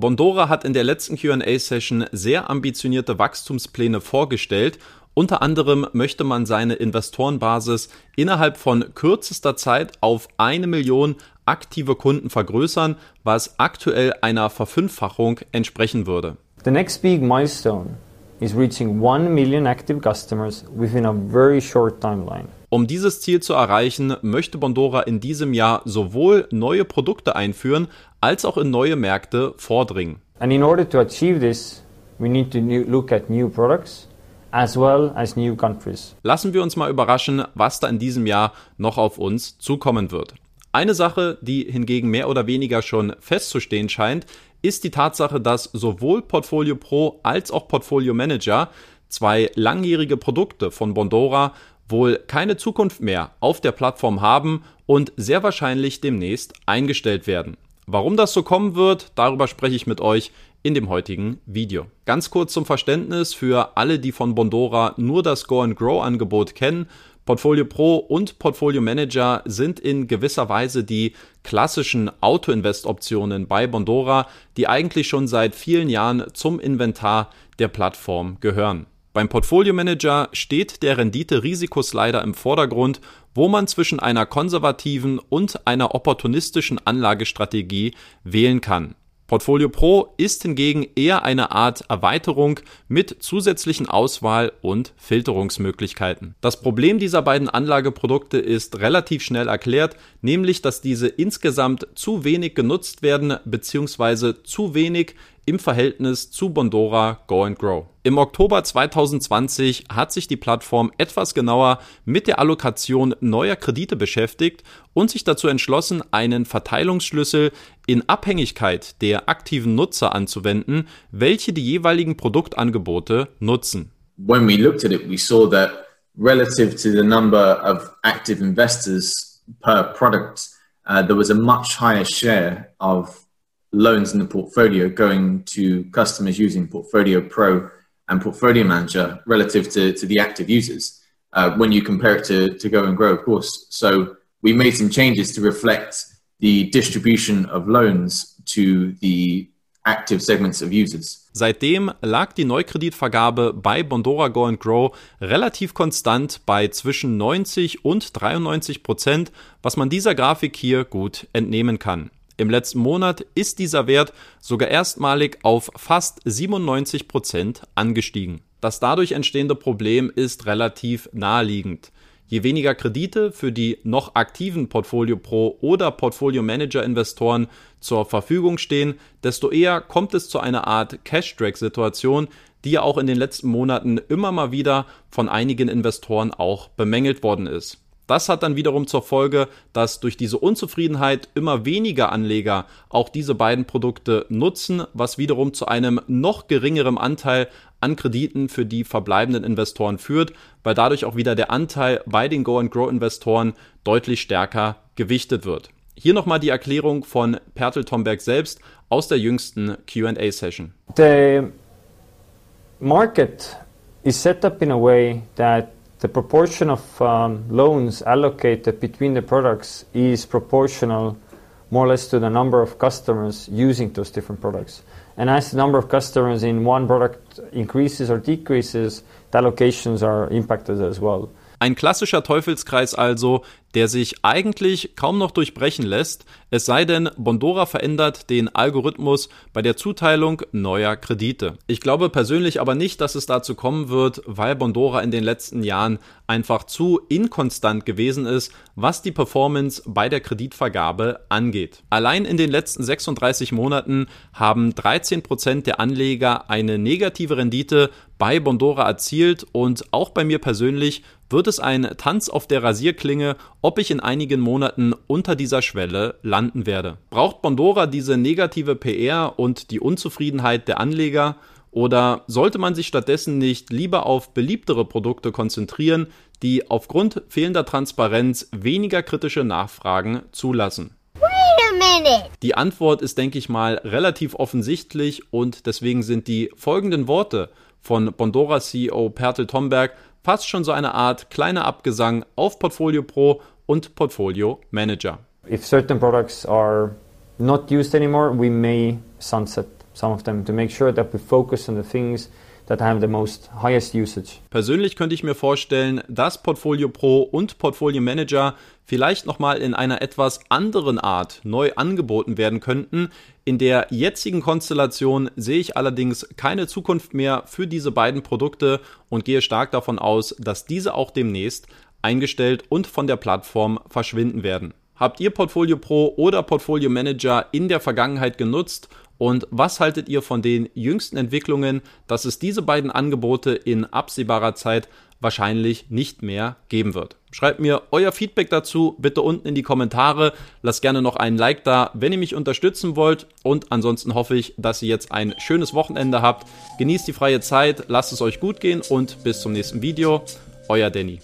Bondora hat in der letzten QA-Session sehr ambitionierte Wachstumspläne vorgestellt. Unter anderem möchte man seine Investorenbasis innerhalb von kürzester Zeit auf eine Million aktive Kunden vergrößern, was aktuell einer Verfünffachung entsprechen würde. The next big milestone is reaching 1 million active customers within a very short timeline. Um dieses Ziel zu erreichen, möchte Bondora in diesem Jahr sowohl neue Produkte einführen, als auch in neue Märkte vordringen. And in order to achieve this, we need to look at new products as well as new countries. Lassen wir uns mal überraschen, was da in diesem Jahr noch auf uns zukommen wird. Eine Sache, die hingegen mehr oder weniger schon festzustehen scheint, ist die Tatsache, dass sowohl Portfolio Pro als auch Portfolio Manager, zwei langjährige Produkte von Bondora, wohl keine Zukunft mehr auf der Plattform haben und sehr wahrscheinlich demnächst eingestellt werden. Warum das so kommen wird, darüber spreche ich mit euch in dem heutigen Video. Ganz kurz zum Verständnis für alle, die von Bondora nur das Go and Grow Angebot kennen. Portfolio Pro und Portfolio Manager sind in gewisser Weise die klassischen Auto-Invest-Optionen bei Bondora, die eigentlich schon seit vielen Jahren zum Inventar der Plattform gehören. Beim Portfolio Manager steht der Rendite-Risikoslider im Vordergrund, wo man zwischen einer konservativen und einer opportunistischen Anlagestrategie wählen kann. Portfolio Pro ist hingegen eher eine Art Erweiterung mit zusätzlichen Auswahl- und Filterungsmöglichkeiten. Das Problem dieser beiden Anlageprodukte ist relativ schnell erklärt, nämlich dass diese insgesamt zu wenig genutzt werden bzw. zu wenig im Verhältnis zu Bondora Go and Grow. Im Oktober 2020 hat sich die Plattform etwas genauer mit der Allokation neuer Kredite beschäftigt und sich dazu entschlossen, einen Verteilungsschlüssel in Abhängigkeit der aktiven Nutzer anzuwenden, welche die jeweiligen Produktangebote nutzen. When we looked at it, we saw that relative to the number of active investors per product, uh, there was a much higher share of loans in the portfolio going to customers using Portfolio Pro and Portfolio Manager relative to, to the active users uh, when you compare it to, to Go and Grow, of course. So we made some changes to reflect the distribution of loans to the active segments of users. Seitdem lag die Neukreditvergabe bei Bondora Go and Grow relativ konstant bei zwischen 90 und 93 Prozent, was man dieser Grafik hier gut entnehmen kann. Im letzten Monat ist dieser Wert sogar erstmalig auf fast 97 Prozent angestiegen. Das dadurch entstehende Problem ist relativ naheliegend. Je weniger Kredite für die noch aktiven Portfolio Pro oder Portfolio Manager Investoren zur Verfügung stehen, desto eher kommt es zu einer Art Cash Drag Situation, die ja auch in den letzten Monaten immer mal wieder von einigen Investoren auch bemängelt worden ist. Das hat dann wiederum zur Folge, dass durch diese Unzufriedenheit immer weniger Anleger auch diese beiden Produkte nutzen, was wiederum zu einem noch geringeren Anteil an Krediten für die verbleibenden Investoren führt, weil dadurch auch wieder der Anteil bei den Go-and-Grow-Investoren deutlich stärker gewichtet wird. Hier nochmal die Erklärung von Pertel Tomberg selbst aus der jüngsten QA-Session. The market is set up in a way that the proportion of um, loans allocated between the products is proportional more or less to the number of customers using those different products. And as the number of customers in one product increases or decreases, the allocations are impacted as well. Ein klassischer Teufelskreis also, der sich eigentlich kaum noch durchbrechen lässt, es sei denn, Bondora verändert den Algorithmus bei der Zuteilung neuer Kredite. Ich glaube persönlich aber nicht, dass es dazu kommen wird, weil Bondora in den letzten Jahren einfach zu inkonstant gewesen ist, was die Performance bei der Kreditvergabe angeht. Allein in den letzten 36 Monaten haben 13 Prozent der Anleger eine negative Rendite bei Bondora erzielt und auch bei mir persönlich wird es ein Tanz auf der Rasierklinge, ob ich in einigen Monaten unter dieser Schwelle landen werde. Braucht Bondora diese negative PR und die Unzufriedenheit der Anleger? Oder sollte man sich stattdessen nicht lieber auf beliebtere Produkte konzentrieren, die aufgrund fehlender Transparenz weniger kritische Nachfragen zulassen? Die Antwort ist, denke ich mal, relativ offensichtlich und deswegen sind die folgenden Worte von Bondora CEO Pertel Tomberg fast schon so eine Art kleiner Abgesang auf Portfolio Pro und Portfolio Manager. If certain products are not used anymore, we may sunset some of them to make sure that we focus on the things that have the most highest usage. Persönlich könnte ich mir vorstellen, dass Portfolio Pro und Portfolio Manager vielleicht nochmal in einer etwas anderen Art neu angeboten werden könnten. In der jetzigen Konstellation sehe ich allerdings keine Zukunft mehr für diese beiden Produkte und gehe stark davon aus, dass diese auch demnächst eingestellt und von der Plattform verschwinden werden. Habt ihr Portfolio Pro oder Portfolio Manager in der Vergangenheit genutzt und was haltet ihr von den jüngsten Entwicklungen, dass es diese beiden Angebote in absehbarer Zeit wahrscheinlich nicht mehr geben wird? Schreibt mir euer Feedback dazu bitte unten in die Kommentare. Lasst gerne noch einen Like da, wenn ihr mich unterstützen wollt. Und ansonsten hoffe ich, dass ihr jetzt ein schönes Wochenende habt. Genießt die freie Zeit, lasst es euch gut gehen und bis zum nächsten Video. Euer Danny.